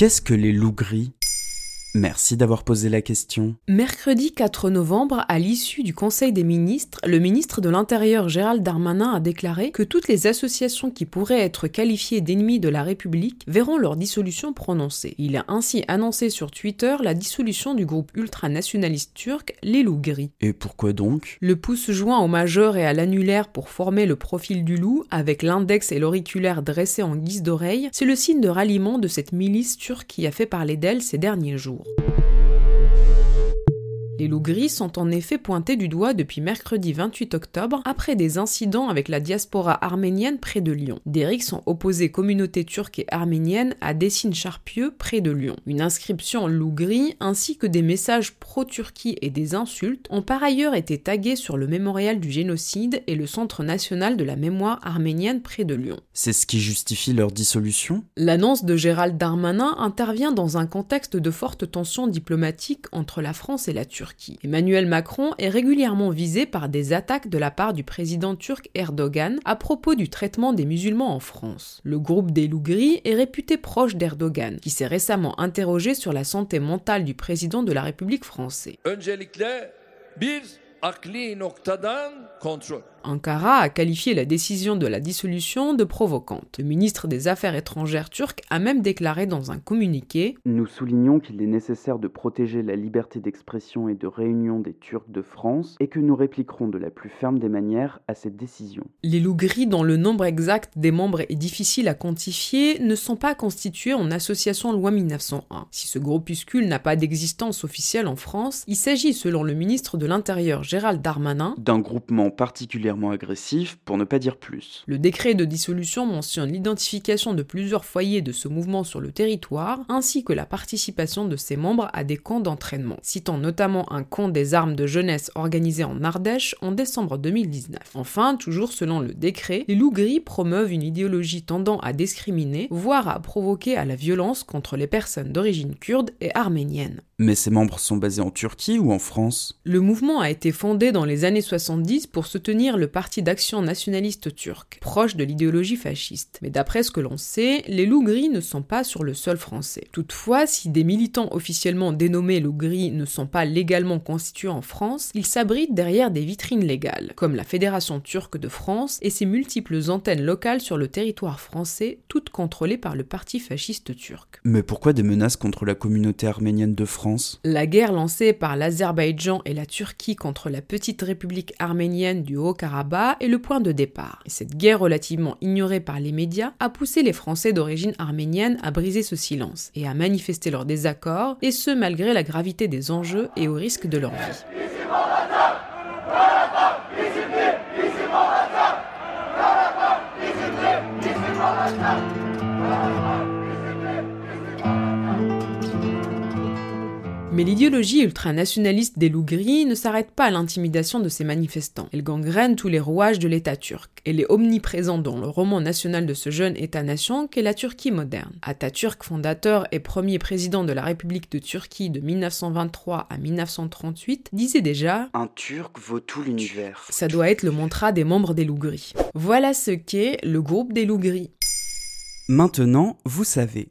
Qu'est-ce que les loups gris? Merci d'avoir posé la question. Mercredi 4 novembre, à l'issue du Conseil des ministres, le ministre de l'Intérieur Gérald Darmanin a déclaré que toutes les associations qui pourraient être qualifiées d'ennemis de la République verront leur dissolution prononcée. Il a ainsi annoncé sur Twitter la dissolution du groupe ultranationaliste turc Les Loups Gris. Et pourquoi donc? Le pouce joint au majeur et à l'annulaire pour former le profil du loup, avec l'index et l'auriculaire dressés en guise d'oreille, c'est le signe de ralliement de cette milice turque qui a fait parler d'elle ces derniers jours. Amour. Les loups gris sont en effet pointés du doigt depuis mercredi 28 octobre après des incidents avec la diaspora arménienne près de Lyon. Des sont opposés communauté turque et arménienne à Dessines-Charpieu près de Lyon. Une inscription loup gris ainsi que des messages pro-Turquie et des insultes ont par ailleurs été tagués sur le mémorial du génocide et le Centre national de la mémoire arménienne près de Lyon. C'est ce qui justifie leur dissolution? L'annonce de Gérald Darmanin intervient dans un contexte de forte tension diplomatique entre la France et la Turquie. Emmanuel Macron est régulièrement visé par des attaques de la part du président turc Erdogan à propos du traitement des musulmans en France. Le groupe des loups gris est réputé proche d'Erdogan, qui s'est récemment interrogé sur la santé mentale du président de la République française. Ankara a qualifié la décision de la dissolution de provocante. Le ministre des Affaires étrangères turc a même déclaré dans un communiqué Nous soulignons qu'il est nécessaire de protéger la liberté d'expression et de réunion des Turcs de France et que nous répliquerons de la plus ferme des manières à cette décision. Les loups gris, dont le nombre exact des membres est difficile à quantifier, ne sont pas constitués en association loi 1901. Si ce groupuscule n'a pas d'existence officielle en France, il s'agit, selon le ministre de l'Intérieur Gérald Darmanin, d'un groupement particulier agressif, pour ne pas dire plus. Le décret de dissolution mentionne l'identification de plusieurs foyers de ce mouvement sur le territoire, ainsi que la participation de ses membres à des camps d'entraînement, citant notamment un camp des armes de jeunesse organisé en Ardèche en décembre 2019. Enfin, toujours selon le décret, les loups gris promeuvent une idéologie tendant à discriminer, voire à provoquer à la violence contre les personnes d'origine kurde et arménienne. Mais ses membres sont basés en Turquie ou en France? Le mouvement a été fondé dans les années 70 pour soutenir le Parti d'action nationaliste turc, proche de l'idéologie fasciste. Mais d'après ce que l'on sait, les loups gris ne sont pas sur le sol français. Toutefois, si des militants officiellement dénommés loups gris ne sont pas légalement constitués en France, ils s'abritent derrière des vitrines légales, comme la Fédération turque de France et ses multiples antennes locales sur le territoire français, toutes contrôlées par le parti fasciste turc. Mais pourquoi des menaces contre la communauté arménienne de France? La guerre lancée par l'Azerbaïdjan et la Turquie contre la petite république arménienne du Est le point de départ. Et cette guerre relativement ignorée par les médias a poussé les Français d'origine arménienne à briser ce silence et à manifester leur désaccord, et ce malgré la gravité des enjeux et au risque de leur vie. Mais l'idéologie ultranationaliste des loups gris ne s'arrête pas à l'intimidation de ces manifestants. Elle gangrène tous les rouages de l'État turc. Elle est omniprésente dans le roman national de ce jeune État-nation qu'est la Turquie moderne. Atatürk, fondateur et premier président de la République de Turquie de 1923 à 1938, disait déjà Un Turc vaut tout l'univers. Ça doit être le mantra des membres des loups gris. Voilà ce qu'est le groupe des loups gris. Maintenant, vous savez.